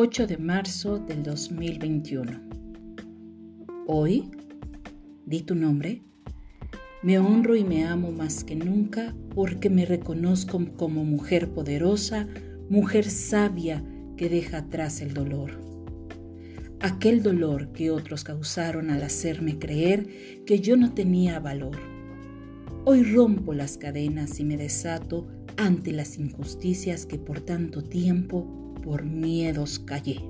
8 de marzo del 2021. Hoy, di tu nombre, me honro y me amo más que nunca porque me reconozco como mujer poderosa, mujer sabia que deja atrás el dolor. Aquel dolor que otros causaron al hacerme creer que yo no tenía valor. Hoy rompo las cadenas y me desato ante las injusticias que por tanto tiempo por miedos callé.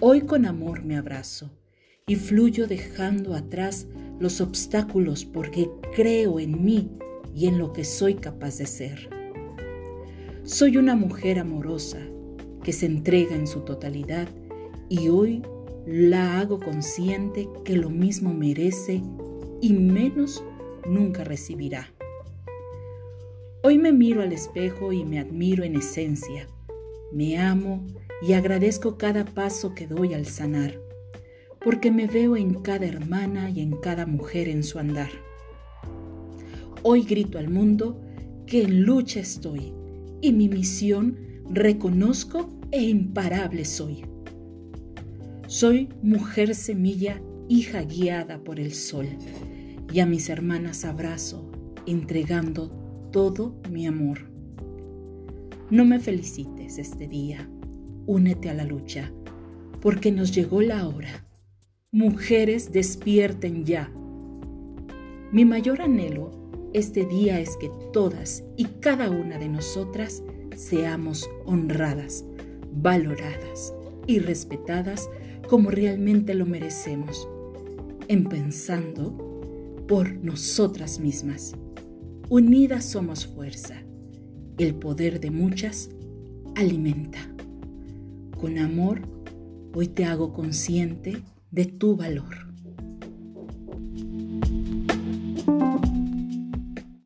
Hoy con amor me abrazo y fluyo dejando atrás los obstáculos porque creo en mí y en lo que soy capaz de ser. Soy una mujer amorosa que se entrega en su totalidad y hoy la hago consciente que lo mismo merece y menos nunca recibirá. Hoy me miro al espejo y me admiro en esencia. Me amo y agradezco cada paso que doy al sanar, porque me veo en cada hermana y en cada mujer en su andar. Hoy grito al mundo que en lucha estoy y mi misión reconozco e imparable soy. Soy mujer semilla, hija guiada por el sol, y a mis hermanas abrazo, entregando todo mi amor. No me felicites este día, únete a la lucha, porque nos llegó la hora. Mujeres, despierten ya. Mi mayor anhelo este día es que todas y cada una de nosotras seamos honradas, valoradas y respetadas como realmente lo merecemos, en pensando por nosotras mismas. Unidas somos fuerza. El poder de muchas alimenta. Con amor, hoy te hago consciente de tu valor.